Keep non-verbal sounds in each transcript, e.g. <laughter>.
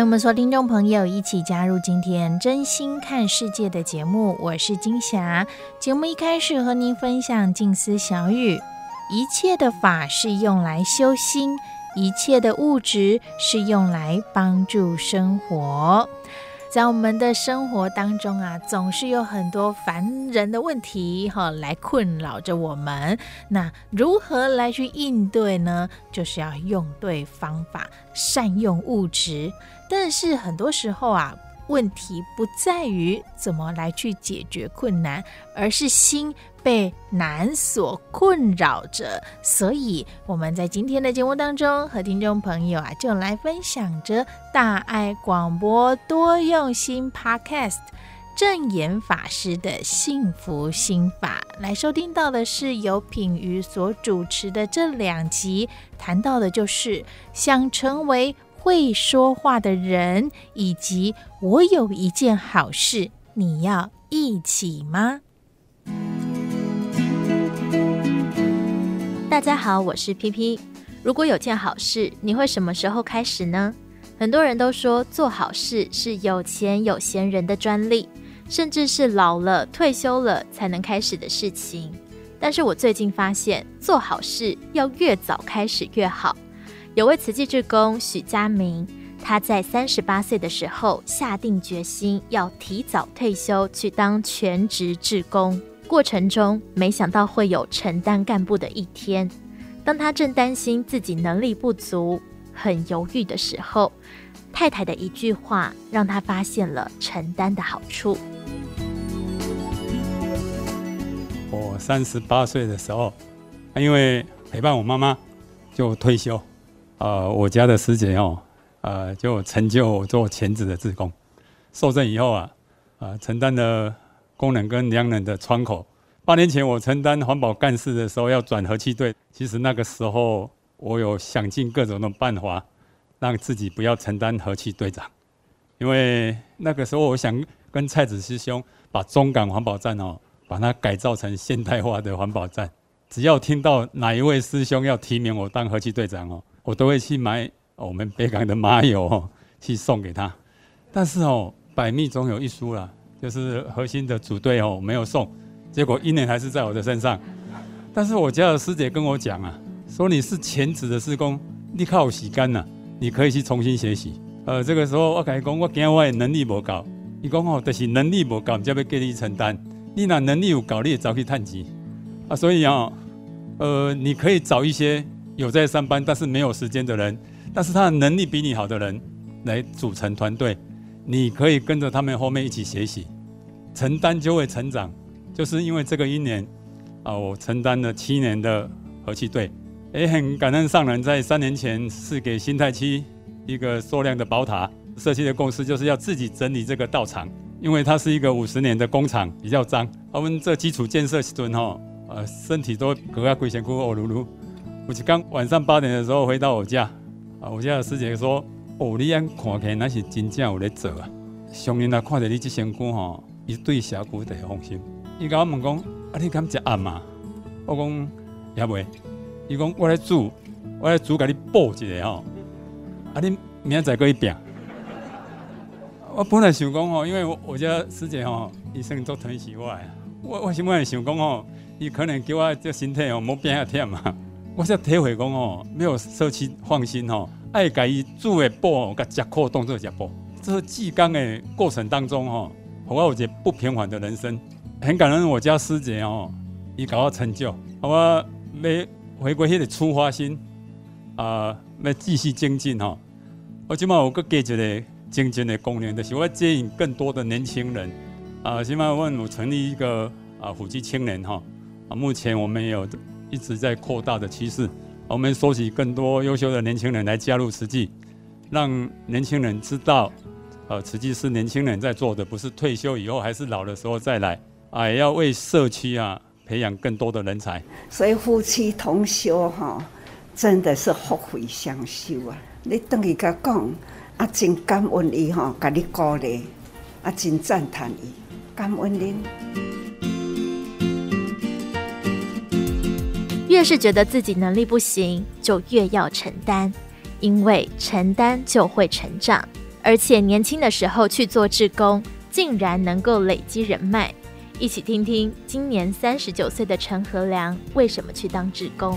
迎我们所有听众朋友一起加入今天真心看世界的节目，我是金霞。节目一开始和您分享静思小语：一切的法是用来修心，一切的物质是用来帮助生活。在我们的生活当中啊，总是有很多烦人的问题哈，来困扰着我们。那如何来去应对呢？就是要用对方法，善用物质。但是很多时候啊，问题不在于怎么来去解决困难，而是心被难所困扰着。所以我们在今天的节目当中，和听众朋友啊，就来分享着大爱广播多用心 Podcast 正言法师的幸福心法。来收听到的是由品瑜所主持的这两集，谈到的就是想成为。会说话的人，以及我有一件好事，你要一起吗？大家好，我是 PP。如果有件好事，你会什么时候开始呢？很多人都说做好事是有钱有闲人的专利，甚至是老了退休了才能开始的事情。但是我最近发现，做好事要越早开始越好。有位慈济志工许家明，他在三十八岁的时候下定决心要提早退休去当全职志工，过程中没想到会有承担干部的一天。当他正担心自己能力不足、很犹豫的时候，太太的一句话让他发现了承担的好处。我三十八岁的时候，因为陪伴我妈妈，就退休。呃，我家的师姐哦，呃，就成就我做全职的志工，受证以后啊，呃，承担了工人跟良人的窗口。八年前我承担环保干事的时候要转和气队，其实那个时候我有想尽各种的办法，让自己不要承担和气队长，因为那个时候我想跟蔡子师兄把中港环保站哦，把它改造成现代化的环保站。只要听到哪一位师兄要提名我当和气队长哦。我都会去买我们北港的麻油，去送给他。但是哦，百密总有一疏啦，就是核心的组队哦没有送，结果一年还是在我的身上。但是我家的师姐跟我讲啊，说你是全职的施工，你靠洗干呐，你可以去重新学习。呃，这个时候我跟他讲，我惊我的能力不够。伊讲哦，但是能力不够，才要给你承担。你那能力有够，你也早去探级啊。所以啊，呃，你可以找一些。有在上班但是没有时间的人，但是他的能力比你好的人来组成团队，你可以跟着他们后面一起学习，承担就会成长。就是因为这个一年啊，我承担了七年的和气队，也很感恩上人在三年前是给新泰区一个塑量的宝塔社区的公司，就是要自己整理这个道场，因为它是一个五十年的工厂，比较脏。我们这基础建设时阵吼，呃，身体都格外规前枯哦噜噜。我是刚晚上八点的时候回到我家，啊，我家的师姐说：“哦，你眼看起来那是真正有在做啊。上人啊，看到你这身躯吼，伊对社区就放心。伊甲我问讲：啊，你敢食暗吗？我讲也未。伊讲我来煮，我来煮，给你补一下吼。啊，你明仔载过去拼。我本来想讲吼，因为我我家师姐吼，医生都疼惜我，我我想本来想讲吼，伊可能叫我这身体哦，莫变啊忝嘛。我才体会讲哦，没有社区放心哦，爱家己煮的补，甲食苦当做食补，这个济公的过程当中哈，我有一个不平凡的人生，很感恩我家师姐哦，伊给我成就，我要回归迄个出发心啊，要继续精进哈。我今嘛有个加一个精进的功能，就是我接引更多的年轻人。啊，今嘛我有成立一个啊辅济青年哈啊，目前我们有一直在扩大的趋势，我们收集更多优秀的年轻人来加入慈济，让年轻人知道。呃，慈济是年轻人在做的，不是退休以后还是老的时候再来啊，也要为社区啊培养更多的人才。所以夫妻同修哈，真的是福慧双修啊！你等于甲讲啊，真感恩伊哈，甲你鼓励啊，真赞叹伊，感恩您。越是觉得自己能力不行，就越要承担，因为承担就会成长。而且年轻的时候去做志工，竟然能够累积人脉。一起听听今年三十九岁的陈和良为什么去当志工。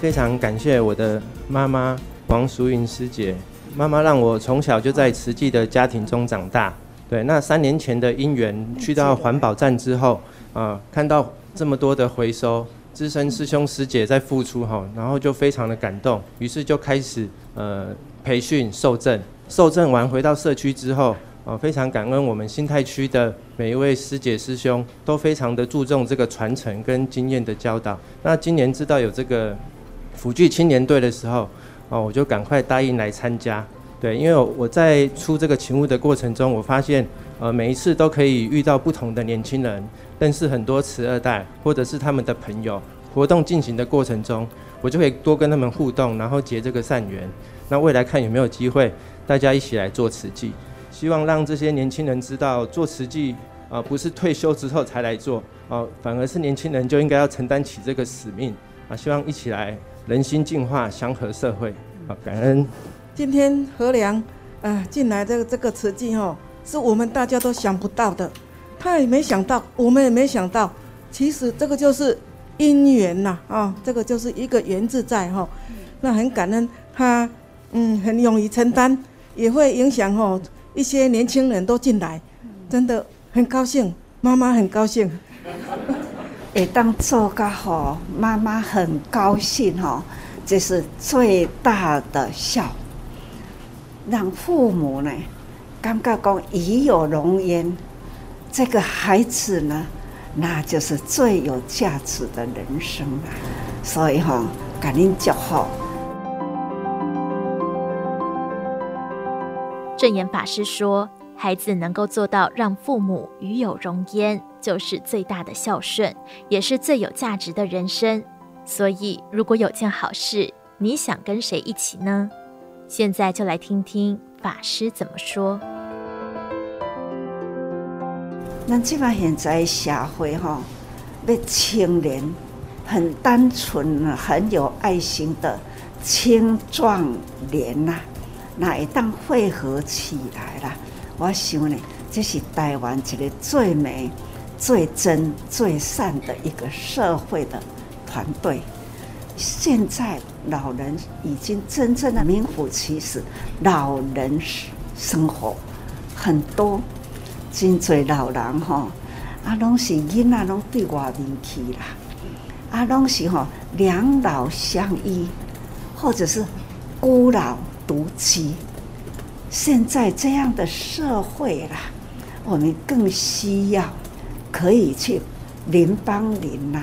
非常感谢我的妈妈王淑云师姐，妈妈让我从小就在慈济的家庭中长大。对，那三年前的因缘，去到环保站之后，啊、呃，看到这么多的回收。资深师兄师姐在付出哈，然后就非常的感动，于是就开始呃培训受证，受证完回到社区之后，啊非常感恩我们新泰区的每一位师姐师兄都非常的注重这个传承跟经验的教导。那今年知道有这个辅具青年队的时候，哦我就赶快答应来参加。对，因为我在出这个勤务的过程中，我发现呃每一次都可以遇到不同的年轻人。认识很多慈二代，或者是他们的朋友。活动进行的过程中，我就可以多跟他们互动，然后结这个善缘。那未来看有没有机会，大家一起来做慈济。希望让这些年轻人知道，做慈济啊，不是退休之后才来做啊，反而是年轻人就应该要承担起这个使命啊。希望一起来人心净化，祥和社会。好，感恩。今天何良呃进来这个这个慈济哦，是我们大家都想不到的。他也没想到，我们也没想到，其实这个就是因缘呐，啊，这个就是一个缘字在哈。那很感恩他，嗯，很勇于承担，也会影响哦一些年轻人都进来，真的很高兴，妈妈很高兴。会当做个好，妈妈很高兴哦，这是最大的孝，让父母呢，感觉讲与有荣焉。这个孩子呢，那就是最有价值的人生了。所以哈，感恩就好。证严法师说：“孩子能够做到让父母与有荣焉，就是最大的孝顺，也是最有价值的人生。所以，如果有件好事，你想跟谁一起呢？现在就来听听法师怎么说。”那基本现在社会哈，要青年很单纯、很有爱心的青壮年呐，那一旦汇合起来了，我想呢，这是台湾一个最美、最真、最善的一个社会的团队。现在老人已经真正的名副其实，老人生活很多。真济老人吼，啊，拢是囡仔拢对外面去啦，啊，拢是吼两老相依，或者是孤老独居。现在这样的社会啦，我们更需要可以去邻帮邻呐，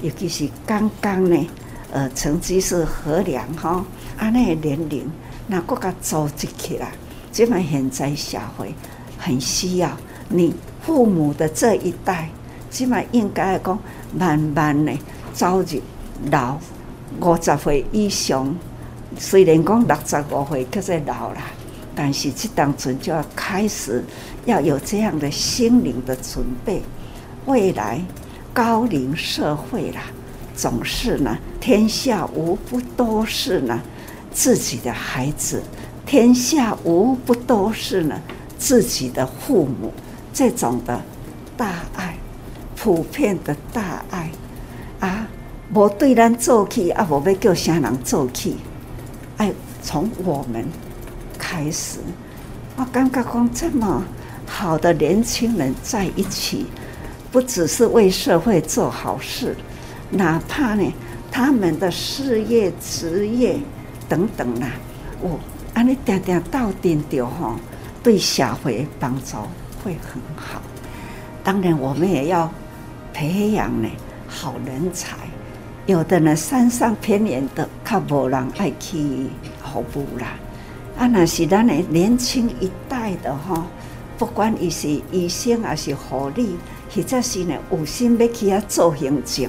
尤其是刚刚呢，呃，成绩是和良哈，啊，那个年龄那国家组织起来，这么现在社会。很需要你父母的这一代，起码应该讲慢慢的走入老五十岁以上。虽然讲六十五岁可是老了，但是这当中就要开始要有这样的心灵的准备。未来高龄社会啦，总是呢，天下无不都是呢自己的孩子，天下无不都是呢。自己的父母，这种的大爱，普遍的大爱，啊，无对咱做起，啊，无要叫啥人做起，爱从我们开始。我刚刚讲这么好的年轻人在一起，不只是为社会做好事，哪怕呢他们的事业、职业等等啦，我安尼点点到点着吼，对社会帮助会很好。当然，我们也要培养呢好人才。有的呢，山上偏远的，较无人爱去服务啦。啊，那是咱的年轻一代的哈，不管伊是医生还是护理，或者是呢有心要去啊做行政，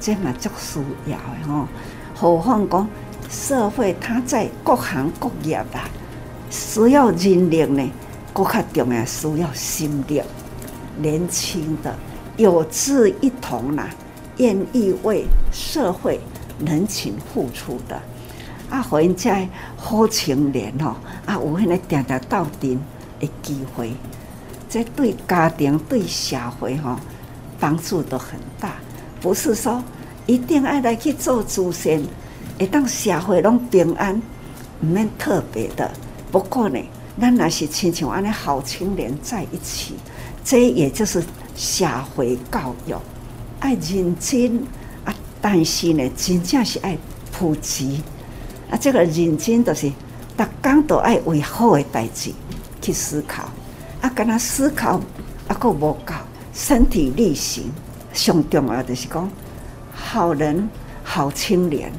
这嘛足需要的吼。何况讲社会，它在各行各业啊，需要人力呢，更较重要需要心力，年轻的有志一同啦，愿意为社会人情付出的。啊，互因遮好青年吼，啊，有迄个定定斗阵的机会，这对家庭、对社会吼帮助都很大。不是说一定爱来去做主线，会当社会拢平安，毋免特别的。不过呢，咱若是亲像安尼好青年在一起，这也就是社会教育，爱认真啊，但是呢，真正是爱普及。啊，这个认真就是，逐工都爱为好的代志去思考。啊，跟他思考啊，够无够，身体力行。上重要就是讲，好人、好青年，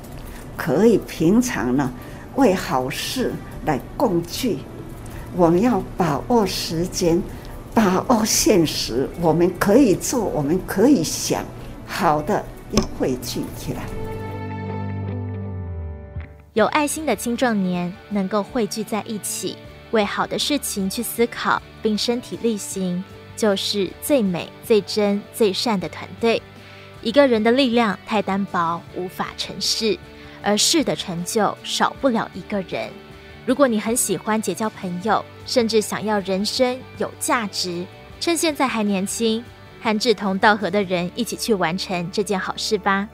可以平常呢为好事来共聚。我们要把握时间，把握现实，我们可以做，我们可以想，好的要汇聚起来。有爱心的青壮年能够汇聚在一起，为好的事情去思考，并身体力行，就是最美、最真、最善的团队。一个人的力量太单薄，无法成事，而事的成就少不了一个人。如果你很喜欢结交朋友，甚至想要人生有价值，趁现在还年轻，和志同道合的人一起去完成这件好事吧。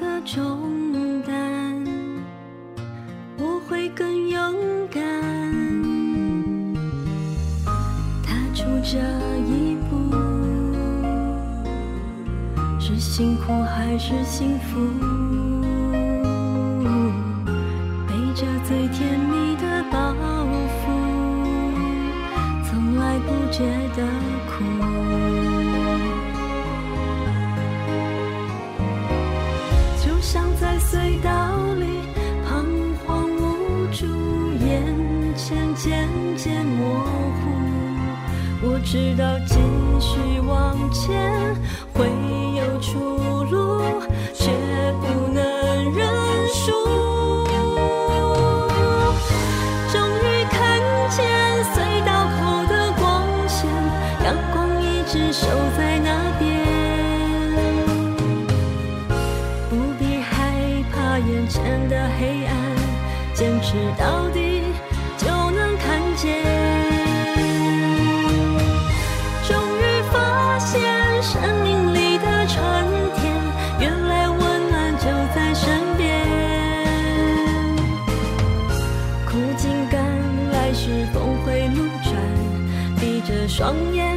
的重担，我会更勇敢。踏出这一步，是辛苦还是幸福？背着最甜蜜的包袱，从来不觉得。在隧道里彷徨无助，眼前渐渐模糊。我知道继续往前双眼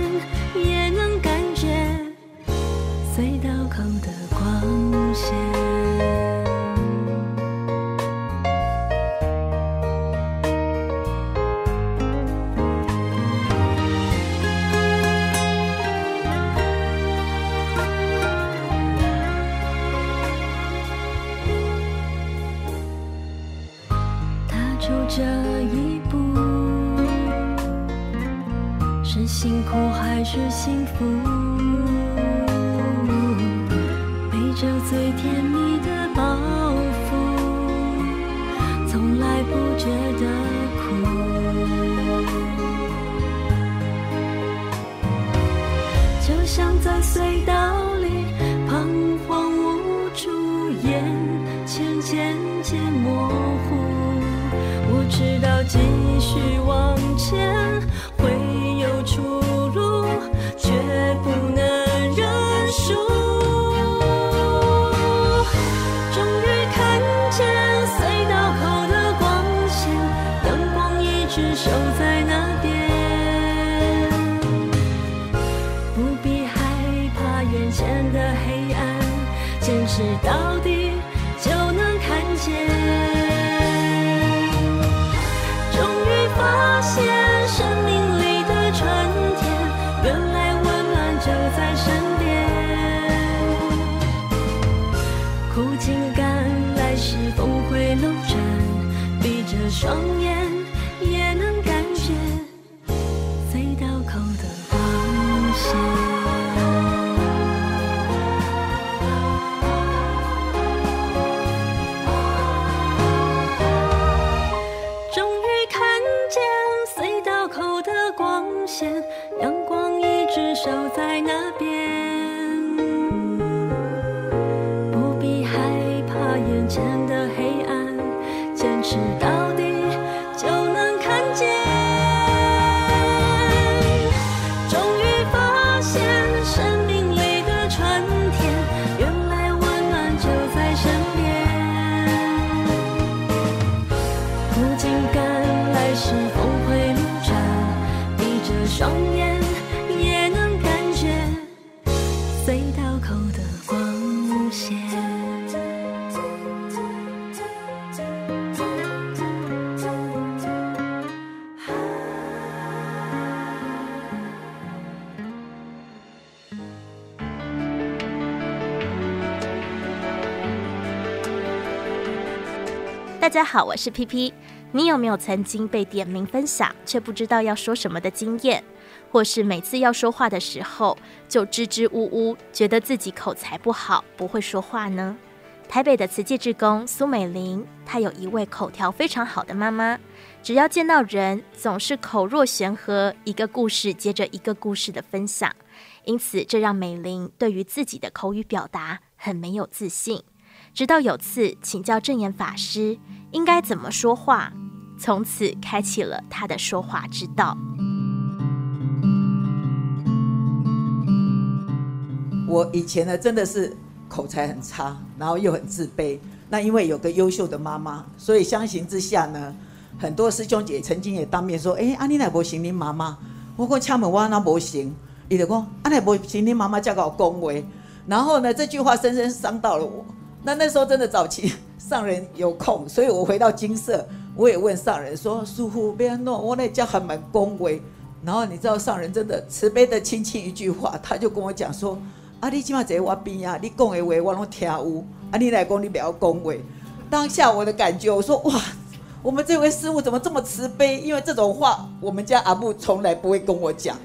是辛苦还是幸福背着最甜蜜的包袱从来不觉得苦就像在隧道大家好，我是 PP。你有没有曾经被点名分享，却不知道要说什么的经验？或是每次要说话的时候就支支吾吾，觉得自己口才不好，不会说话呢？台北的慈济志工苏美玲，她有一位口条非常好的妈妈，只要见到人，总是口若悬河，一个故事接着一个故事的分享。因此，这让美玲对于自己的口语表达很没有自信。直到有次请教证严法师应该怎么说话，从此开启了他的说话之道。我以前呢，真的是口才很差，然后又很自卑。那因为有个优秀的妈妈，所以相形之下呢，很多师兄姐曾经也当面说：“哎，阿你那不行，你妈妈。”我讲敲门，我那不行。伊就讲：“阿那不行，你妈妈叫个恭维。”然后呢，这句话深深伤到了我。那那时候真的早期 <laughs> 上人有空，所以我回到金舍，我也问上人说：“师父别弄，我那叫很蛮恭维。”然后你知道上人真的慈悲的轻轻一句话，他就跟我讲说：“啊，你起码在我边啊，你讲的话我拢听有，啊，你来讲你不要恭维。”当下我的感觉，我说：“哇，我们这位师父怎么这么慈悲？因为这种话，我们家阿木从来不会跟我讲。”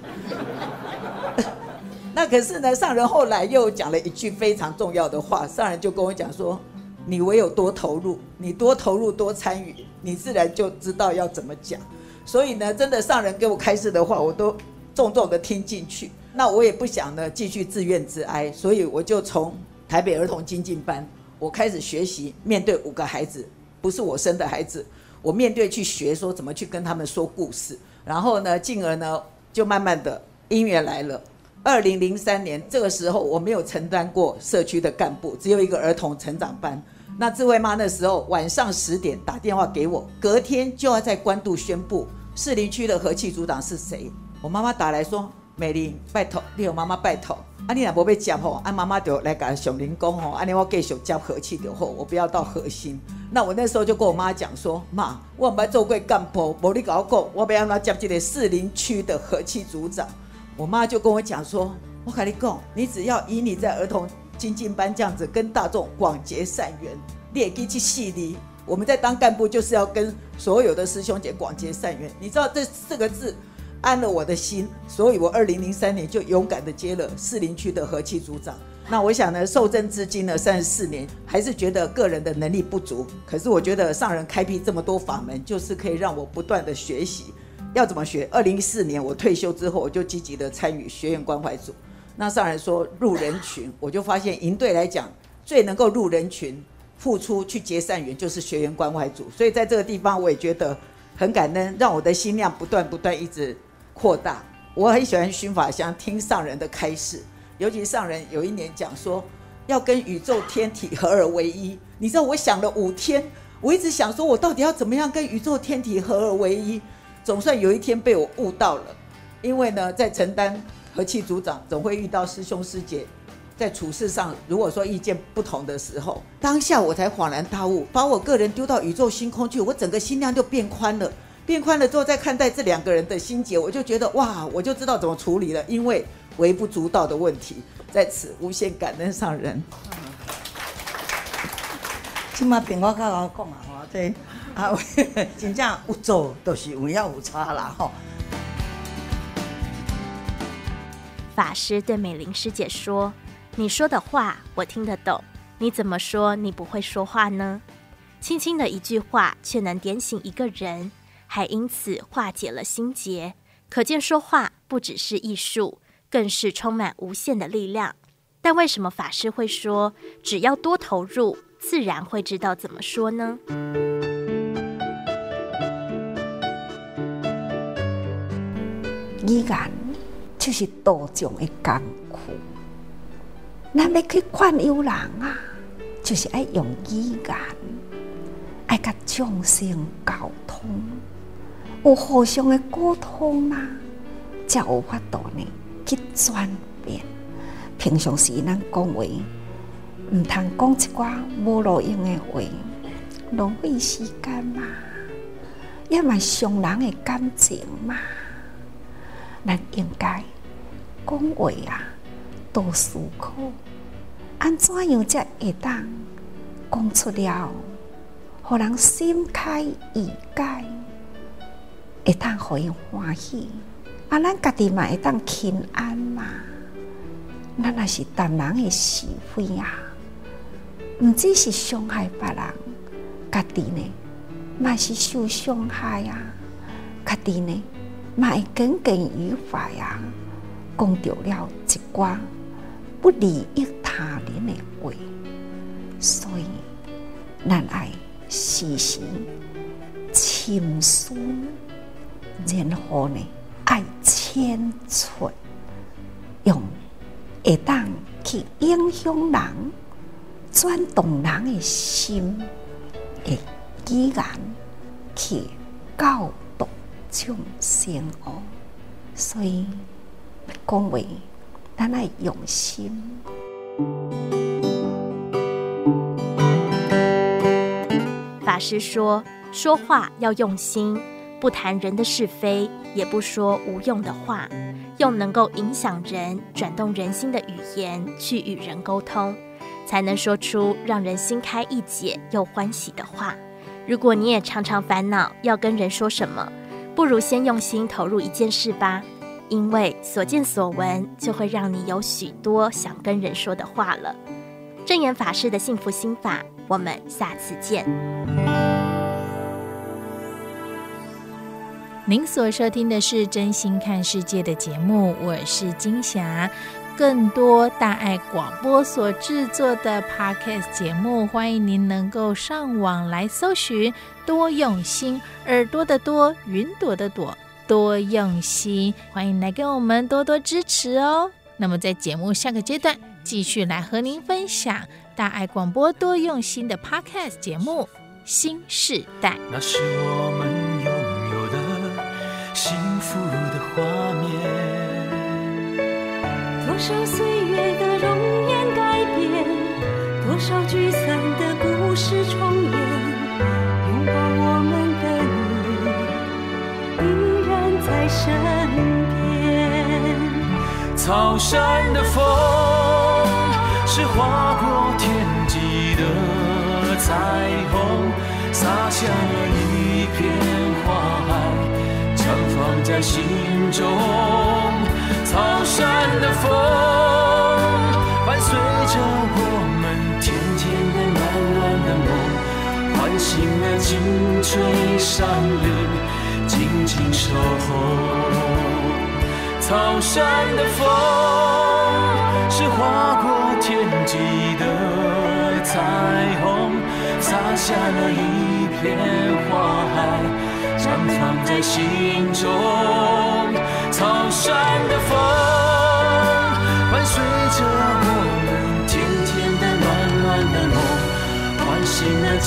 那可是呢，上人后来又讲了一句非常重要的话，上人就跟我讲说：“你唯有多投入，你多投入多参与，你自然就知道要怎么讲。”所以呢，真的上人给我开示的话，我都重重的听进去。那我也不想呢继续自怨自哀，所以我就从台北儿童精进班，我开始学习面对五个孩子，不是我生的孩子，我面对去学说怎么去跟他们说故事，然后呢，进而呢就慢慢的因缘来了。二零零三年这个时候，我没有承担过社区的干部，只有一个儿童成长班。那智慧妈那时候晚上十点打电话给我，隔天就要在官渡宣布士林区的和气组长是谁。我妈妈打来说：“美玲，拜托，你有妈妈拜托，啊，你若无被接吼，啊，妈妈就来甲熊林讲吼，啊，你我继续接和气就好，我不要到核心。”那我那时候就跟我妈讲说：“妈，我唔要做过干部，无你跟我讲，我要安怎接这个士林区的和气组长。”我妈就跟我讲说：“我跟你讲，你只要以你在儿童精进班这样子跟大众广结善缘，你也可以去细腻。我们在当干部就是要跟所有的师兄姐广结善缘。你知道这四个字安了我的心，所以我二零零三年就勇敢的接了士林区的和气组长。那我想呢，受证至今呢三十四年，还是觉得个人的能力不足。可是我觉得上人开辟这么多法门，就是可以让我不断的学习。要怎么学？二零一四年我退休之后，我就积极的参与学员关怀组。那上人说入人群，我就发现营队来讲，最能够入人群、付出去结善缘，就是学员关怀组。所以在这个地方，我也觉得很感恩，让我的心量不断不断一直。扩大，我很喜欢薰法香，听上人的开示，尤其上人有一年讲说，要跟宇宙天体合而为一。你知道，我想了五天，我一直想说，我到底要怎么样跟宇宙天体合而为一？总算有一天被我悟到了。因为呢，在承担和气组长，总会遇到师兄师姐，在处事上，如果说意见不同的时候，当下我才恍然大悟，把我个人丢到宇宙星空去，我整个心量就变宽了。变宽了之后，再看待这两个人的心结，我就觉得哇，我就知道怎么处理了。因为微不足道的问题，在此无限感恩上人。今嘛听我刚刚讲啊，吼，这啊，<laughs> 真正有做都是有要有差啦，吼。法师对美玲师姐说：“你说的话我听得懂，你怎么说你不会说话呢？轻轻的一句话，却能点醒一个人。”还因此化解了心结，可见说话不只是艺术，更是充满无限的力量。但为什么法师会说，只要多投入，自然会知道怎么说呢？语言就是多种的艰苦，咱要去劝诱人啊，就是爱用语言，爱甲众生沟通。有互相的沟通嘛，才有法度呢去转变。平常时咱讲话，唔通讲一寡无路用的话，浪费时间嘛，也嘛伤人的感情嘛。咱应该讲话啊，多思考，安怎样才会当讲出了，互人心开意解。会当互伊欢喜，啊，咱家己嘛会当平安嘛。咱若是谈人的是非啊，毋只是伤害别人，家己呢嘛是受伤害啊。家己呢卖耿耿于怀啊，讲到了一寡不利益他人的话，所以咱爱时时深思。然后呢，爱千寸，用会当去影响人、转动人的心的语言去教导众生哦。所以讲话，咱爱用心。法师说，说话要用心。不谈人的是非，也不说无用的话，用能够影响人、转动人心的语言去与人沟通，才能说出让人心开意解又欢喜的话。如果你也常常烦恼要跟人说什么，不如先用心投入一件事吧，因为所见所闻就会让你有许多想跟人说的话了。证严法师的幸福心法，我们下次见。您所收听的是《真心看世界》的节目，我是金霞。更多大爱广播所制作的 Podcast 节目，欢迎您能够上网来搜寻。多用心，耳朵的多，云朵的朵，多用心，欢迎来跟我们多多支持哦。那么，在节目下个阶段，继续来和您分享大爱广播多用心的 Podcast 节目《新时代》。那是我草山的风是划过天际的彩虹，洒下了一片花海。绽放在心中。草山的风，伴随着我们甜甜的、暖暖的梦，唤醒了金锤山林，静静守候。草山的风，是划过天际的彩虹，洒下了一片花海，绽放在心中。草山的风，伴随着我们甜甜的、暖暖的梦，唤醒了金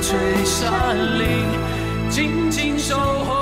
翠山林，静静守候。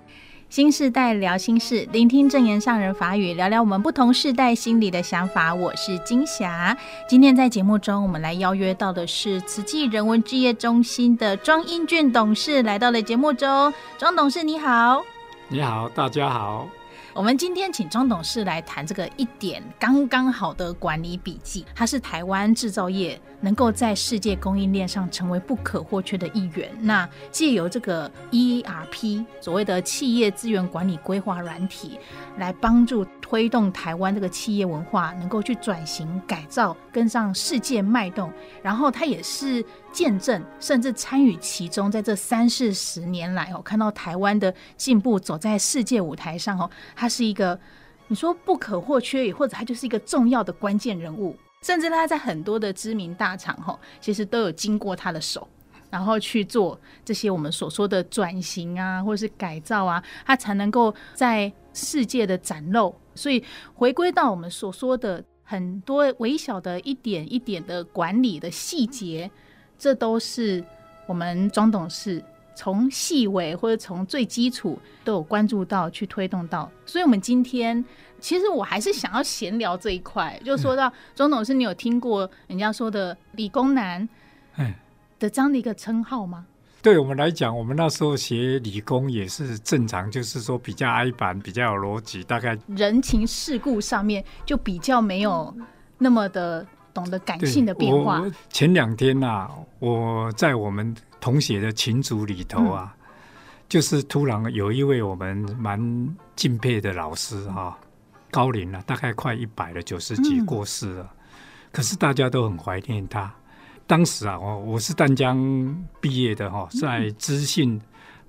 心世代聊心事，聆听证言上人法语，聊聊我们不同世代心里的想法。我是金霞。今天在节目中，我们来邀约到的是慈济人文置业中心的庄英俊董事来到了节目中。庄董事你好，你好，大家好。我们今天请庄董事来谈这个一点刚刚好的管理笔记，它是台湾制造业能够在世界供应链上成为不可或缺的一员。那借由这个 ERP 所谓的企业资源管理规划软体，来帮助推动台湾这个企业文化能够去转型改造，跟上世界脉动。然后它也是见证甚至参与其中，在这三四十年来哦，看到台湾的进步，走在世界舞台上哦。他是一个，你说不可或缺，或者他就是一个重要的关键人物，甚至他在很多的知名大厂哈，其实都有经过他的手，然后去做这些我们所说的转型啊，或者是改造啊，他才能够在世界的展露。所以回归到我们所说的很多微小的一点一点的管理的细节，这都是我们庄董事。从细微或者从最基础都有关注到，去推动到，所以我们今天其实我还是想要闲聊这一块，就说到庄董事，你有听过人家说的理工男的这样的一个称号吗？对我们来讲，我们那时候学理工也是正常，就是说比较挨板，比较有逻辑，大概人情世故上面就比较没有那么的懂得感性的变化。前两天呐、啊，我在我们。同学的群组里头啊，嗯、就是突然有一位我们蛮敬佩的老师哈、啊，高龄了，大概快一百了，九十几过世了。嗯、可是大家都很怀念他。当时啊，我我是淡江毕业的哈，在资讯，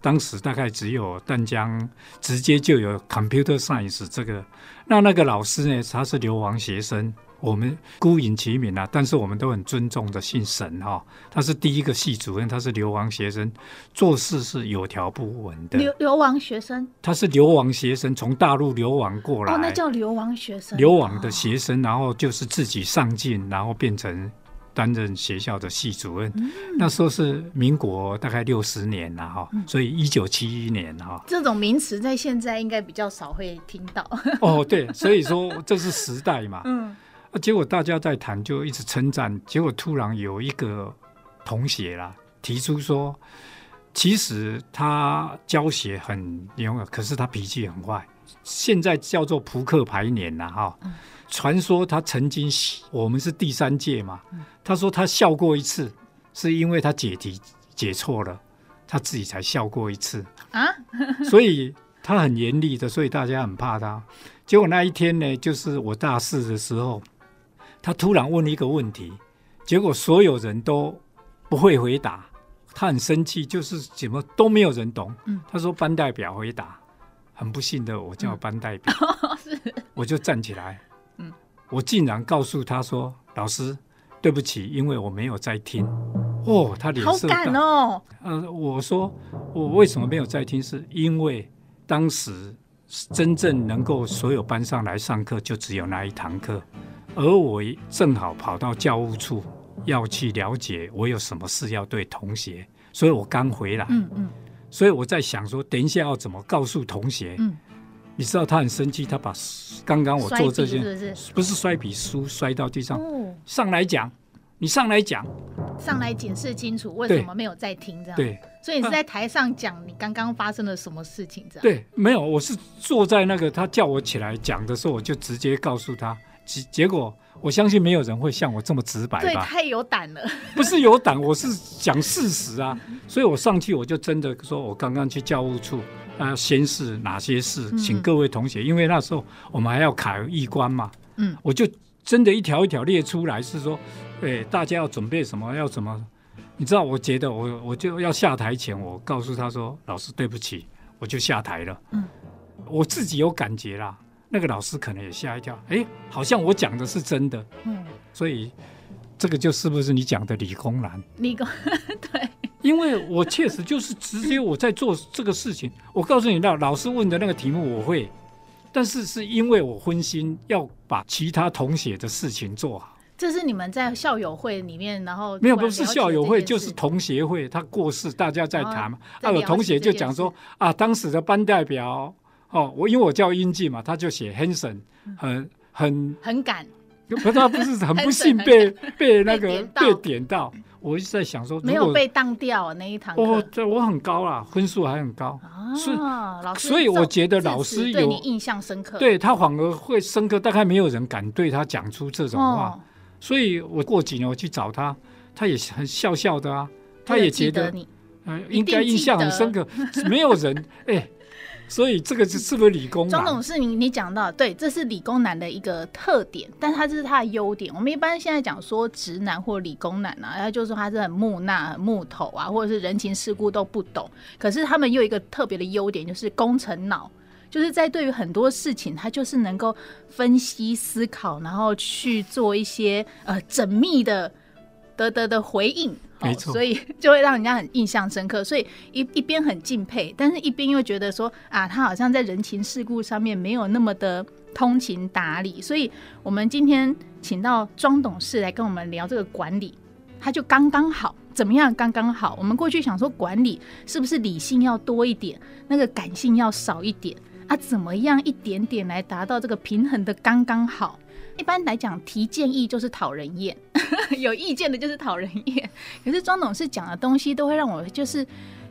当时大概只有淡江直接就有 computer science 这个。那那个老师呢，他是流亡学生。我们孤影其名啊，但是我们都很尊重的姓沈哈、哦。他是第一个系主任，他是流亡学生，做事是有条不紊的。流流亡学生，他是流亡学生，从大陆流亡过来。哦，那叫流亡学生。流亡的学生，然后就是自己上进，然后变成担任学校的系主任。嗯、那时候是民国大概六十年了哈，所以一九七一年哈。这种名词在现在应该比较少会听到。<laughs> 哦，对，所以说这是时代嘛。嗯。啊，结果大家在谈，就一直称赞。结果突然有一个同学啦，提出说，其实他教学很勇敢，可是他脾气很坏。现在叫做扑克牌年了哈。传说他曾经，我们是第三届嘛。他说他笑过一次，是因为他解题解错了，他自己才笑过一次啊。所以他很严厉的，所以大家很怕他。结果那一天呢，就是我大四的时候。他突然问了一个问题，结果所有人都不会回答，他很生气，就是怎么都没有人懂。嗯、他说班代表回答，很不幸的我叫班代表，<laughs> 嗯、我就站起来，嗯、我竟然告诉他说：“老师，对不起，因为我没有在听。”哦，他脸色大哦。呃，我说我为什么没有在听？是因为当时真正能够所有班上来上课，就只有那一堂课。而我正好跑到教务处，要去了解我有什么事要对同学，所以我刚回来，嗯嗯，所以我在想说，等一下要怎么告诉同学？嗯，你知道他很生气，他把刚刚我做这些是不是？不是摔笔书摔到地上，哦，上来讲，你上来讲，上来解释清楚为什么没有在听这样。对，所以你是在台上讲你刚刚发生了什么事情这样？对，没有，我是坐在那个他叫我起来讲的时候，我就直接告诉他，结结果。我相信没有人会像我这么直白吧？对，太有胆了。<laughs> 不是有胆，我是讲事实啊。所以我上去我就真的说，我刚刚去教务处啊，先是哪些事，请各位同学，嗯、因为那时候我们还要考一关嘛。嗯，我就真的一条一条列出来，是说，哎，大家要准备什么，要怎么？你知道，我觉得我我就要下台前，我告诉他说，老师对不起，我就下台了。嗯，我自己有感觉啦。那个老师可能也吓一跳，哎，好像我讲的是真的，嗯，所以这个就是不是你讲的理工男？理工 <laughs> 对，因为我确实就是直接我在做这个事情。我告诉你，那老师问的那个题目我会，但是是因为我分心要把其他同学的事情做好。这是你们在校友会里面，然后没有，不是校友会，就是同学会。他过世，大家在谈嘛。啊，有同学就讲说啊，当时的班代表。哦，我因为我叫英俊嘛，他就写 Hanson，很很很敢，不，他不是很不幸被被那个被点到，我一直在想说没有被当掉那一堂课，哦，对我很高啦，分数还很高，所以老师，所以我觉得老师有对你印象深刻，对他反而会深刻，大概没有人敢对他讲出这种话，所以我过几年我去找他，他也很笑笑的啊，他也觉得你，嗯，应该印象很深刻，没有人哎。所以这个是是不是理工？庄董事，你你讲到对，这是理工男的一个特点，但他这是他的优点。我们一般现在讲说直男或理工男啊，然后就说他是很木讷、很木头啊，或者是人情世故都不懂。可是他们又有一个特别的优点，就是工程脑，就是在对于很多事情，他就是能够分析思考，然后去做一些呃缜密的得得的回应。没错，所以就会让人家很印象深刻，所以一一边很敬佩，但是一边又觉得说啊，他好像在人情世故上面没有那么的通情达理，所以我们今天请到庄董事来跟我们聊这个管理，他就刚刚好，怎么样刚刚好？我们过去想说管理是不是理性要多一点，那个感性要少一点啊？怎么样一点点来达到这个平衡的刚刚好？一般来讲，提建议就是讨人厌，<laughs> 有意见的就是讨人厌。可是庄董事讲的东西，都会让我就是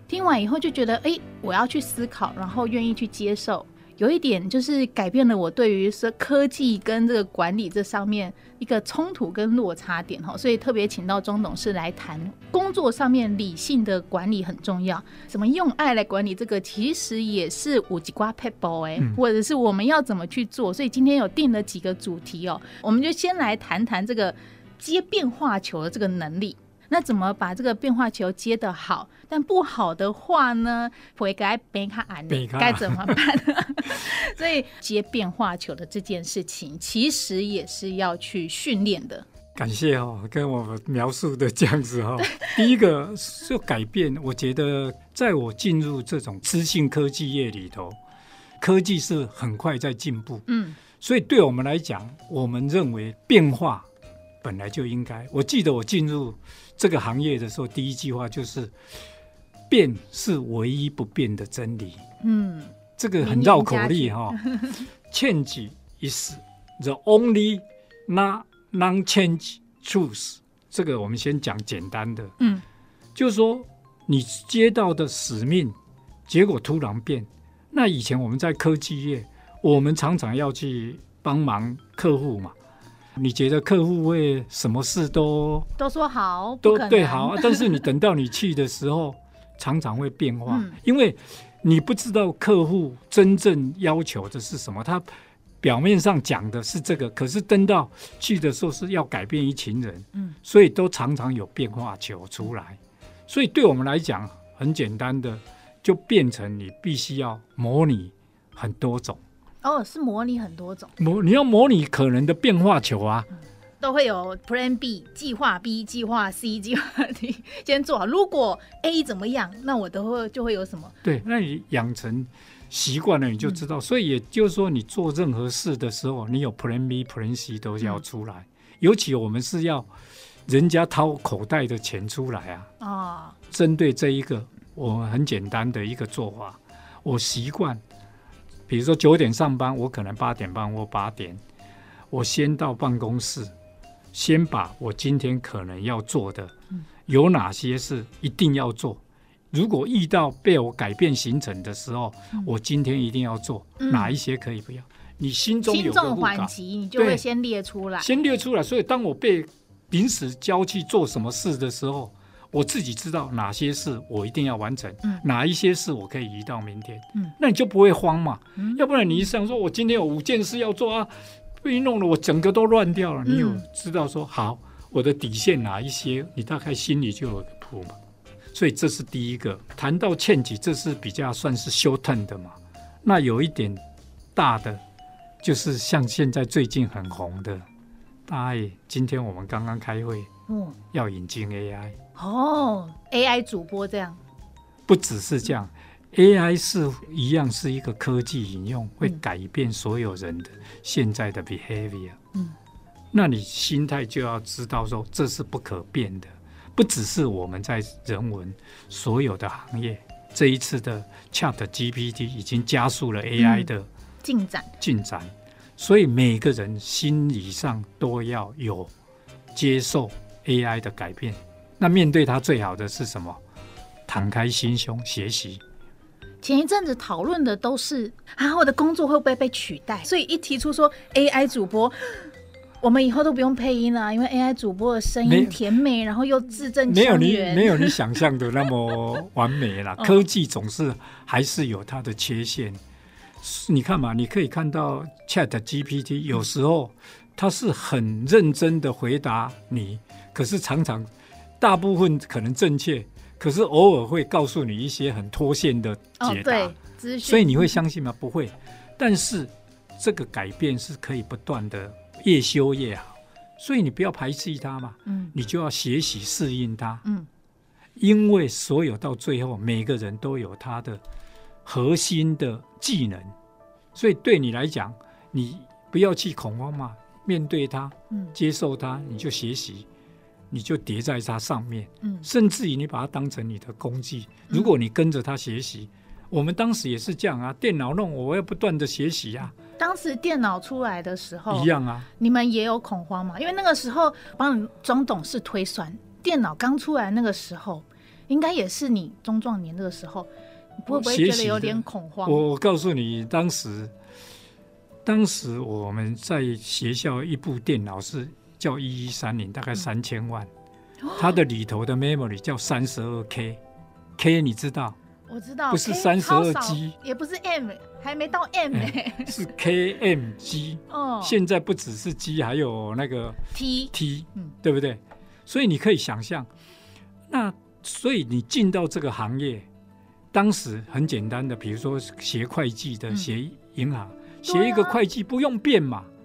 听完以后就觉得，哎，我要去思考，然后愿意去接受。有一点就是改变了我对于说科技跟这个管理这上面一个冲突跟落差点哈，所以特别请到庄董事来谈工作上面理性的管理很重要，怎么用爱来管理这个其实也是五级瓜撇步哎，或者是我们要怎么去做，所以今天有定了几个主题哦，我们就先来谈谈这个接变化球的这个能力。那怎么把这个变化球接得好？但不好的话呢，会该被他安，该怎么办？<laughs> 所以接变化球的这件事情，其实也是要去训练的。感谢哦，跟我描述的这样子哈、哦。<laughs> 第一个就改变，我觉得在我进入这种资讯科技业里头，科技是很快在进步。嗯，所以对我们来讲，我们认为变化本来就应该。我记得我进入。这个行业的时候，第一句话就是“变是唯一不变的真理”。嗯，这个很绕口令哈。Change is the only not non-change truth。这个我们先讲简单的。嗯，就是说你接到的使命，结果突然变。那以前我们在科技业，我们常常要去帮忙客户嘛。你觉得客户会什么事都都说好，都对好，<laughs> 但是你等到你去的时候，常常会变化，嗯，因为你不知道客户真正要求的是什么。他表面上讲的是这个，可是等到去的时候是要改变一群人，嗯，所以都常常有变化球出来。所以对我们来讲，很简单的，就变成你必须要模拟很多种。哦，是模拟很多种模，你要模拟可能的变化球啊，嗯、都会有 Plan B 计划 B 计划 C 计划 D <laughs> 先做好。如果 A 怎么样，那我都会就会有什么？对，那你养成习惯了，你就知道。嗯、所以也就是说，你做任何事的时候，你有 Plan B、Plan C 都要出来。嗯、尤其我们是要人家掏口袋的钱出来啊。哦，针对这一个，我很简单的一个做法，我习惯，比如说九点上班，我可能八点半或八点，我先到办公室，先把我今天可能要做的，有哪些事一定要做。如果遇到被我改变行程的时候，嗯、我今天一定要做、嗯、哪一些可以不要？你心中有个缓急，你就会先列出来，先列出来。所以当我被临时交去做什么事的时候，我自己知道哪些事我一定要完成，嗯、哪一些事我可以移到明天。嗯，那你就不会慌嘛。嗯、要不然你一想说，我今天有五件事要做啊，被弄得我整个都乱掉了。嗯、你有知道说好我的底线哪一些？你大概心里就有个谱嘛。所以这是第一个。谈到欠己，这是比较算是 short term 的嘛。那有一点大的，就是像现在最近很红的，大爱。今天我们刚刚开会，嗯，要引进 AI。哦，AI 主播这样。不只是这样，AI 是一样是一个科技引用，会改变所有人的现在的 behavior。嗯，那你心态就要知道说，这是不可变的。不只是我们在人文，所有的行业，这一次的 Chat GPT 已经加速了 AI 的进展进展，所以每个人心理上都要有接受 AI 的改变。那面对它最好的是什么？敞开心胸学习。前一阵子讨论的都是啊，我的工作会不会被取代？所以一提出说 AI 主播。我们以后都不用配音了，因为 AI 主播的声音甜美，然后又字正腔圆，没有你没有你想象的那么完美啦。<laughs> 科技总是还是有它的缺陷。你看嘛，你可以看到 Chat GPT 有时候它是很认真的回答你，可是常常大部分可能正确，可是偶尔会告诉你一些很脱线的解答。所以你会相信吗？不会。但是这个改变是可以不断的。越修越好，所以你不要排斥它嘛，嗯，你就要学习适应它，嗯，因为所有到最后，每个人都有他的核心的技能，所以对你来讲，你不要去恐慌嘛，面对它，嗯，接受它，你就学习，你就叠在它上面，嗯，甚至于你把它当成你的工具，如果你跟着它学习，我们当时也是这样啊，电脑弄，我要不断的学习啊。当时电脑出来的时候，一样啊，你们也有恐慌嘛？因为那个时候帮你装董事推算，电脑刚出来那个时候，应该也是你中壮年那个时候，你会不会觉得有点恐慌？我告诉你，当时，当时我们在学校一部电脑是叫一一三零，大概三千万，嗯、它的里头的 memory 叫三十二 K，K 你知道？我知道，不是三十二 G，也不是 M。还没到 M 呢、欸，是 KMG 哦。现在不只是 G，还有那个 T T，嗯，对不对？所以你可以想象，那所以你进到这个行业，当时很简单的，比如说学会计的，学银行，学、嗯、一个会计不用变嘛，嗯。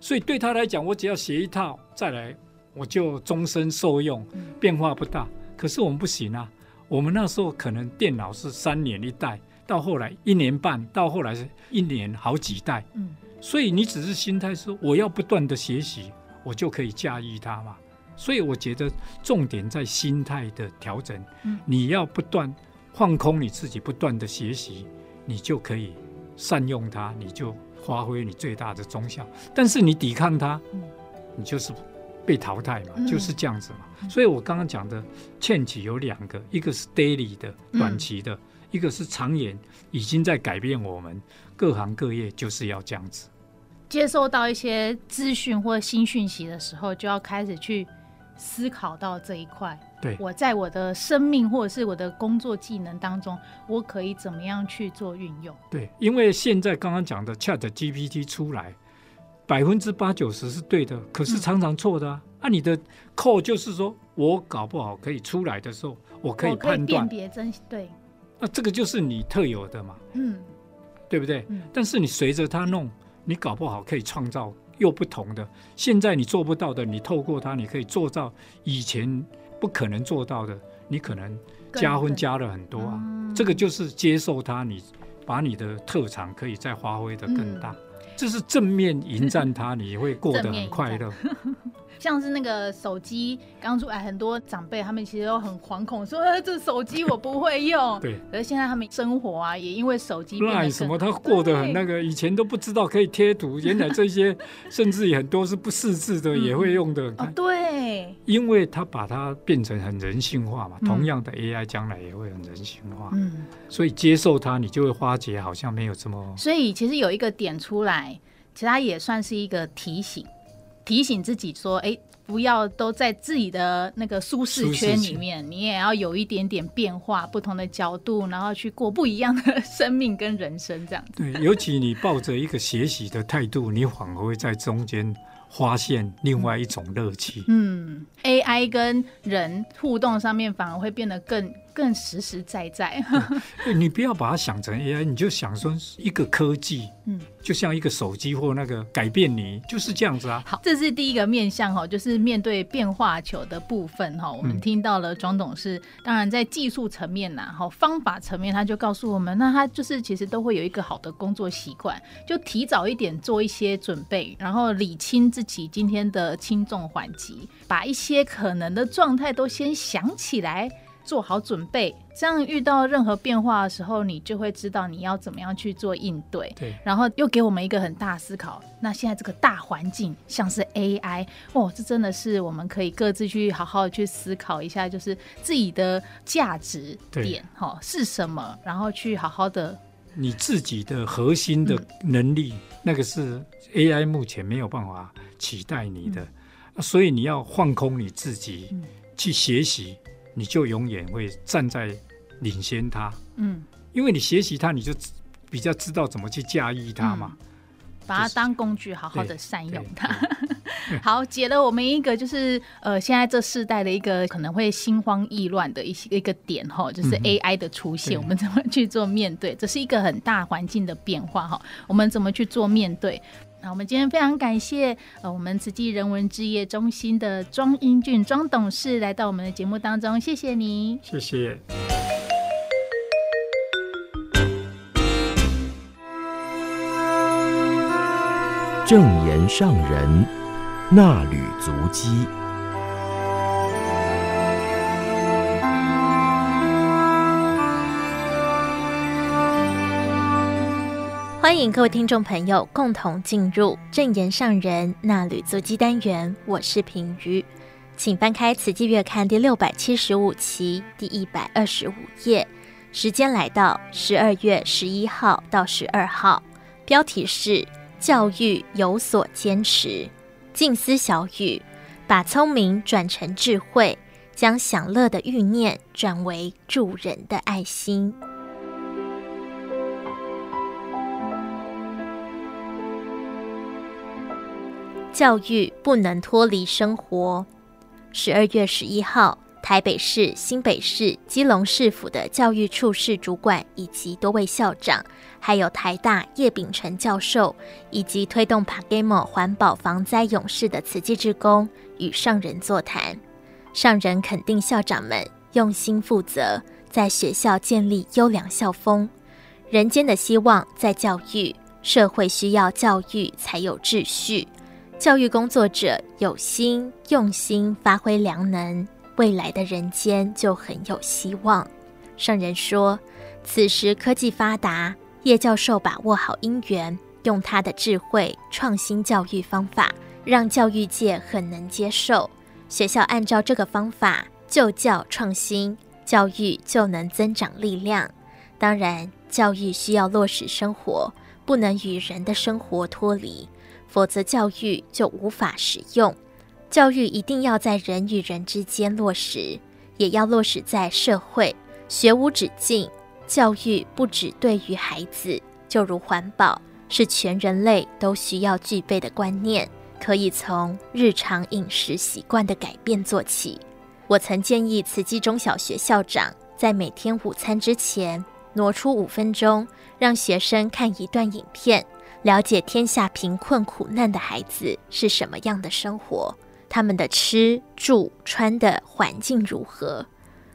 所以对他来讲，我只要学一套，再来我就终身受用，变化不大。可是我们不行啊，我们那时候可能电脑是三年一代。到后来一年半，到后来是一年好几代，嗯，所以你只是心态说我要不断的学习，我就可以驾驭它嘛。所以我觉得重点在心态的调整，嗯，你要不断放空你自己，不断的学习，你就可以善用它，你就发挥你最大的忠效。但是你抵抗它，嗯，你就是被淘汰嘛，就是这样子嘛。所以我刚刚讲的欠起有两个，一个是 daily 的短期的。一个是长远，已经在改变我们各行各业，就是要这样子。接收到一些资讯或新讯息的时候，就要开始去思考到这一块。对，我在我的生命或者是我的工作技能当中，我可以怎么样去做运用？对，因为现在刚刚讲的 Chat GPT 出来，百分之八九十是对的，可是常常错的啊。那、嗯啊、你的 code 就是说我搞不好可以出来的时候，我可以判断辨别真对。那这个就是你特有的嘛，嗯，对不对？嗯，但是你随着他弄，你搞不好可以创造又不同的。现在你做不到的，你透过它，你可以做到以前不可能做到的，你可能加分加了很多啊。这个就是接受它，你把你的特长可以再发挥的更大。这是正面迎战它，你会过得很快乐。像是那个手机刚出来，很多长辈他们其实都很惶恐，说：“呃，这手机我不会用。<laughs> ”对。可是现在他们生活啊，也因为手机变得什么，他过得很那个，以前都不知道可以贴图，原来这些甚至很多是不识字的也会用的。哦，对。因为他把它变成很人性化嘛，同样的 AI 将来也会很人性化。嗯。所以接受它，你就会发觉好像没有这么。所以其实有一个点出来，其实它也算是一个提醒。提醒自己说：“哎，不要都在自己的那个舒适圈里面，你也要有一点点变化，不同的角度，然后去过不一样的生命跟人生，这样子。”对，尤其你抱着一个学习的态度，你反而会在中间发现另外一种乐趣。嗯，AI 跟人互动上面反而会变得更。更实实在在，<laughs> 你不要把它想成 AI，你就想说一个科技，嗯，就像一个手机或那个改变你，就是这样子啊。好，这是第一个面向哈，就是面对变化球的部分哈。我们听到了庄董事，嗯、当然在技术层面呐，哈，方法层面他就告诉我们，那他就是其实都会有一个好的工作习惯，就提早一点做一些准备，然后理清自己今天的轻重缓急，把一些可能的状态都先想起来。做好准备，这样遇到任何变化的时候，你就会知道你要怎么样去做应对。对，然后又给我们一个很大思考。那现在这个大环境，像是 AI，哦，这真的是我们可以各自去好好去思考一下，就是自己的价值点哈是什么，然后去好好的。你自己的核心的能力，嗯、那个是 AI 目前没有办法取代你的，嗯、所以你要放空你自己，嗯、去学习。你就永远会站在领先他，嗯，因为你学习他，你就比较知道怎么去驾驭它嘛，嗯，把它当工具，好好的善用它。<laughs> 好，解了我们一个就是呃，现在这世代的一个可能会心慌意乱的一些一个点哈，就是 AI 的出现，嗯，我们怎么去做面对？这是一个很大环境的变化哈，我们怎么去做面对？那我们今天非常感谢呃，我们慈济人文置业中心的庄英俊庄董事来到我们的节目当中，谢谢你，谢谢。正言上人那履足迹。欢迎各位听众朋友共同进入正言上人衲履足迹单元，我是平瑜，请翻开《慈济月刊》第六百七十五期第一百二十五页，时间来到十二月十一号到十二号，标题是“教育有所坚持”，静思小语，把聪明转成智慧，将享乐的欲念转为助人的爱心。教育不能脱离生活。十二月十一号，台北市、新北市、基隆市府的教育处室主管以及多位校长，还有台大叶秉成教授，以及推动 PAGAMO 环保防灾勇士的慈济志工与上人座谈。上人肯定校长们用心负责，在学校建立优良校风。人间的希望在教育，社会需要教育才有秩序。教育工作者有心用心，发挥良能，未来的人间就很有希望。上人说，此时科技发达，叶教授把握好因缘，用他的智慧创新教育方法，让教育界很能接受。学校按照这个方法就教创新，教育就能增长力量。当然，教育需要落实生活，不能与人的生活脱离。否则，教育就无法实用。教育一定要在人与人之间落实，也要落实在社会。学无止境，教育不只对于孩子，就如环保是全人类都需要具备的观念，可以从日常饮食习惯的改变做起。我曾建议慈济中小学校长在每天午餐之前挪出五分钟，让学生看一段影片。了解天下贫困苦难的孩子是什么样的生活，他们的吃住穿的环境如何？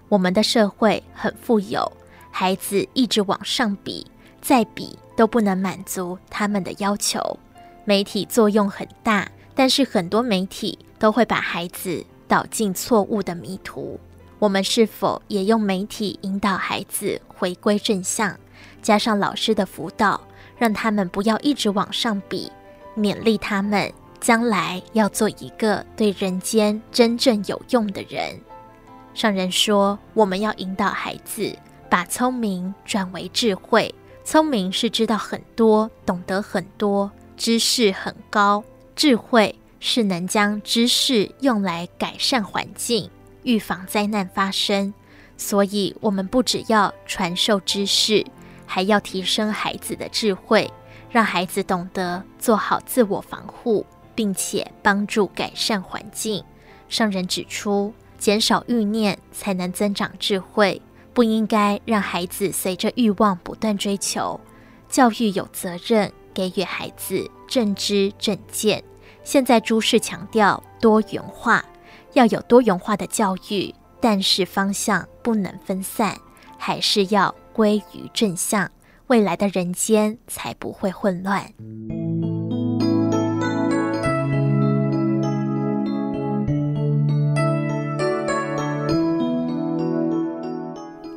我们的社会很富有，孩子一直往上比，再比都不能满足他们的要求。媒体作用很大，但是很多媒体都会把孩子导进错误的迷途。我们是否也用媒体引导孩子回归正向，加上老师的辅导，让他们不要一直往上比，勉励他们将来要做一个对人间真正有用的人。上人说，我们要引导孩子把聪明转为智慧。聪明是知道很多，懂得很多，知识很高；智慧是能将知识用来改善环境。预防灾难发生，所以我们不只要传授知识，还要提升孩子的智慧，让孩子懂得做好自我防护，并且帮助改善环境。上人指出，减少欲念才能增长智慧，不应该让孩子随着欲望不断追求。教育有责任给予孩子正知正见。现在诸事强调多元化。要有多元化的教育，但是方向不能分散，还是要归于正向，未来的人间才不会混乱。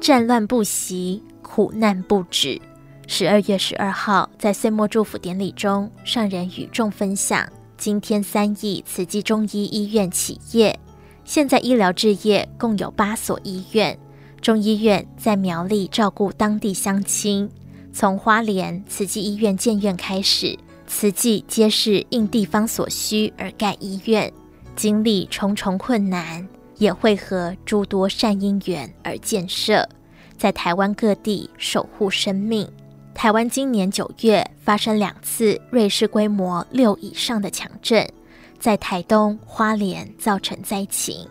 战乱不息，苦难不止。十二月十二号，在岁末祝福典礼中，上人与众分享：今天三义慈济中医医院起业。现在医疗置业共有八所医院，中医院在苗栗照顾当地乡亲。从花莲慈济医院建院开始，慈济皆是应地方所需而盖医院，经历重重困难，也会和诸多善因缘而建设，在台湾各地守护生命。台湾今年九月发生两次瑞士规模六以上的强震。在台东花莲造成灾情，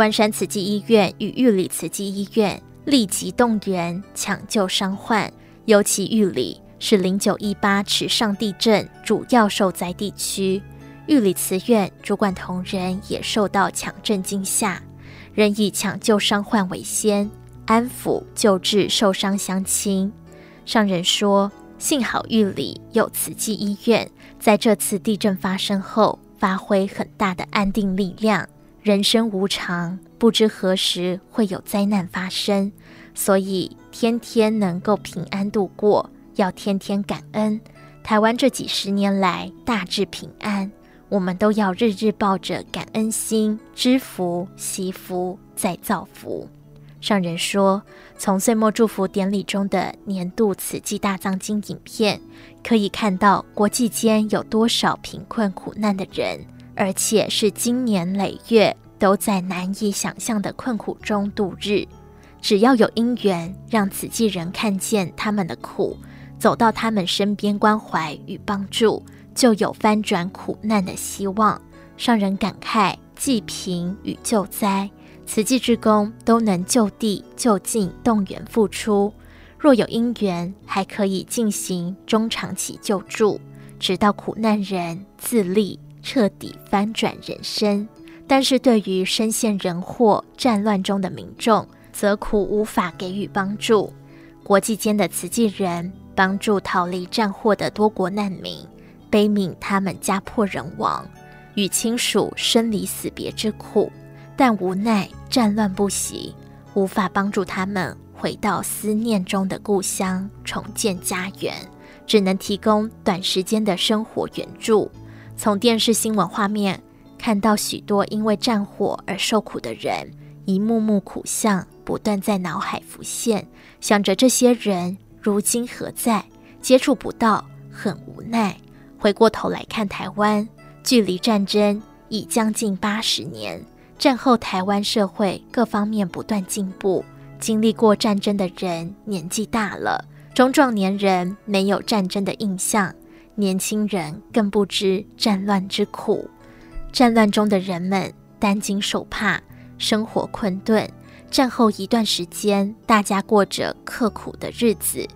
关山慈济医院与玉里慈济医院立即动员抢救伤患，尤其玉里是零九一八池上地震主要受灾地区，玉里慈院主管同仁也受到强震惊吓，仍以抢救伤患为先，安抚救治受伤乡亲。上人说，幸好玉里有慈济医院，在这次地震发生后。发挥很大的安定力量。人生无常，不知何时会有灾难发生，所以天天能够平安度过，要天天感恩。台湾这几十年来大致平安，我们都要日日抱着感恩心，知福、惜福、再造福。上人说，从岁末祝福典礼中的年度慈济大藏经影片，可以看到国际间有多少贫困苦难的人，而且是经年累月都在难以想象的困苦中度日。只要有因缘，让慈济人看见他们的苦，走到他们身边关怀与帮助，就有翻转苦难的希望。让人感慨，济贫与救灾。慈济志工都能就地就近动员付出，若有因缘，还可以进行中长期救助，直到苦难人自立，彻底翻转人生。但是对于身陷人祸、战乱中的民众，则苦无法给予帮助。国际间的慈济人帮助逃离战祸的多国难民，悲悯他们家破人亡，与亲属生离死别之苦。但无奈战乱不息，无法帮助他们回到思念中的故乡，重建家园，只能提供短时间的生活援助。从电视新闻画面看到许多因为战火而受苦的人，一幕幕苦相不断在脑海浮现，想着这些人如今何在，接触不到，很无奈。回过头来看台湾，距离战争已将近八十年。战后台湾社会各方面不断进步，经历过战争的人年纪大了，中壮年人没有战争的印象，年轻人更不知战乱之苦。战乱中的人们担惊受怕，生活困顿。战后一段时间，大家过着刻苦的日子。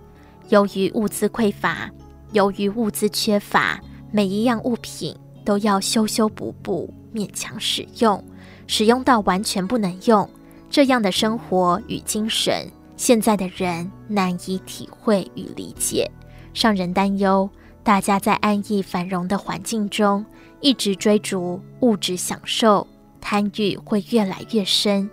由于物资匮乏，由于物资缺乏，每一样物品都要修修补补，勉强使用。使用到完全不能用，这样的生活与精神，现在的人难以体会与理解。让人担忧，大家在安逸繁荣的环境中，一直追逐物质享受，贪欲会越来越深，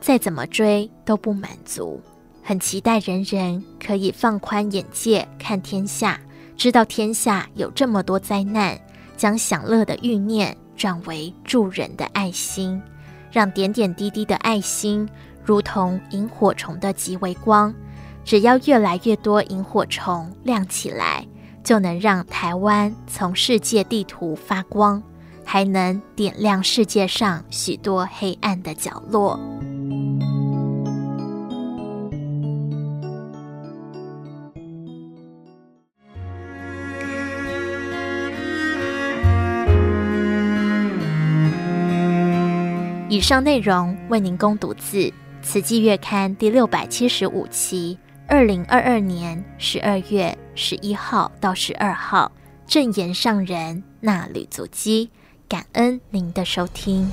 再怎么追都不满足。很期待人人可以放宽眼界，看天下，知道天下有这么多灾难，将享乐的欲念转为助人的爱心，让点点滴滴的爱心如同萤火虫的极微光，只要越来越多萤火虫亮起来。就能让台湾从世界地图发光，还能点亮世界上许多黑暗的角落。以上内容为您供读自《慈济月刊》第六百七十五期。二零二二年十二月十一号到十二号，正言上人纳履足迹，感恩您的收听。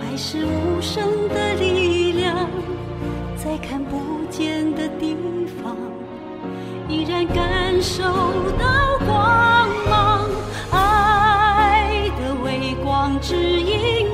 爱是无声的力量在看不见的地方依然感受到光芒。爱的微光指引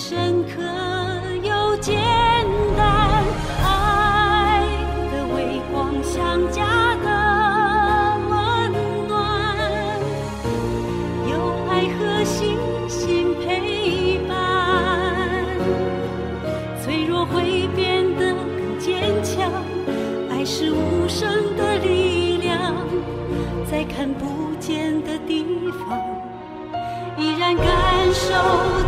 深刻又简单爱的微光像家的温暖有爱和信心陪伴。脆弱会变得更坚强爱是无声的力量在看不见的地方依然感受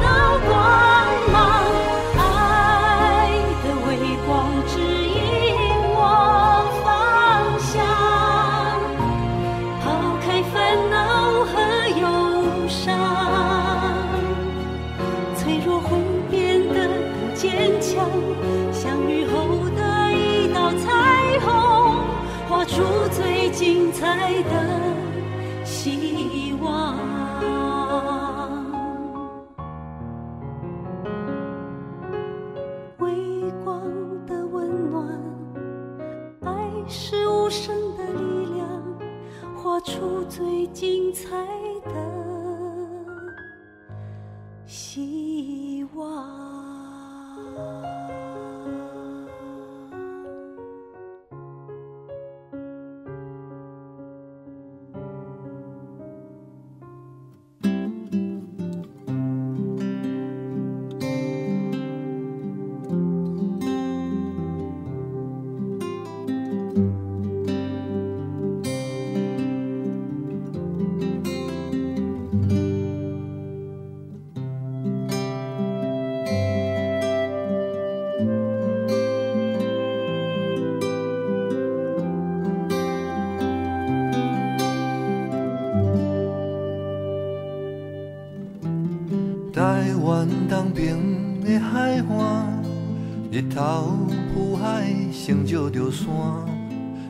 着山。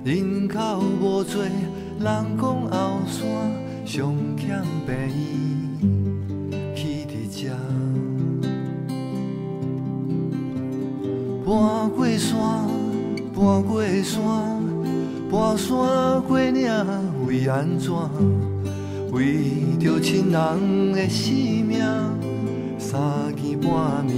人口无多，人讲后山上欠便宜，去伫遮。搬过山，搬过山，搬山过岭，为安怎？为着亲人的性命。三更半暝，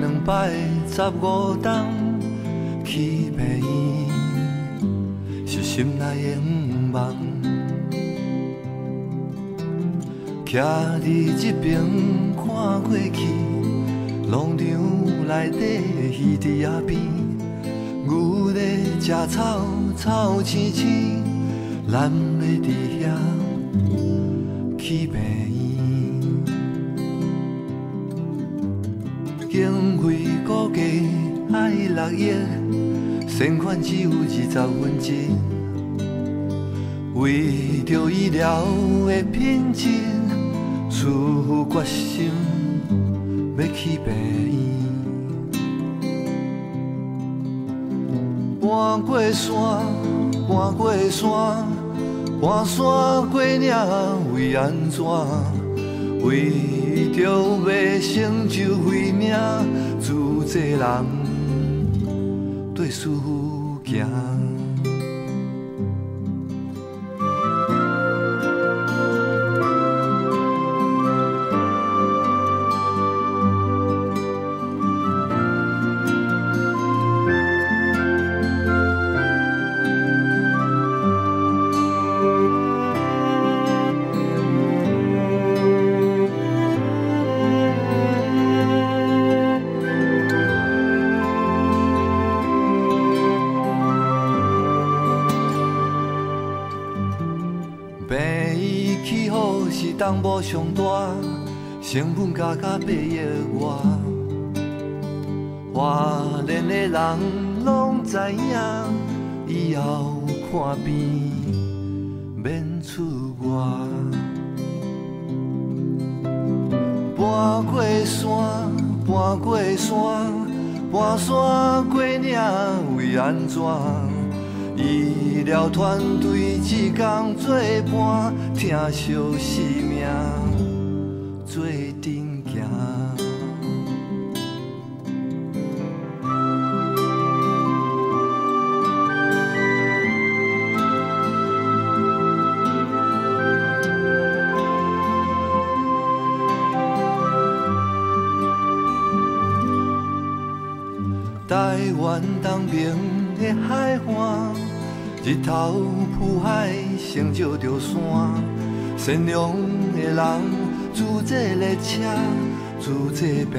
两摆十五冬，去陪伊是心内的愿望。徛伫这边看过去，农场内底鱼伫野边，牛在食草，草青青，咱要伫遐六亿，善款只有二十分之。为着医疗的品质，师父决心要去陪伊。搬过山，搬过山，搬山过岭，为安怎？为着要成就慧命，自济人对师父行。成本加到八亿外。花莲的人拢知影，以后看病免出外。搬过山，搬过山，搬山过岭，为安怎？医疗团队一工做伴，疼惜生日头浮海，成就着山。善良的人，自这列车，自济陪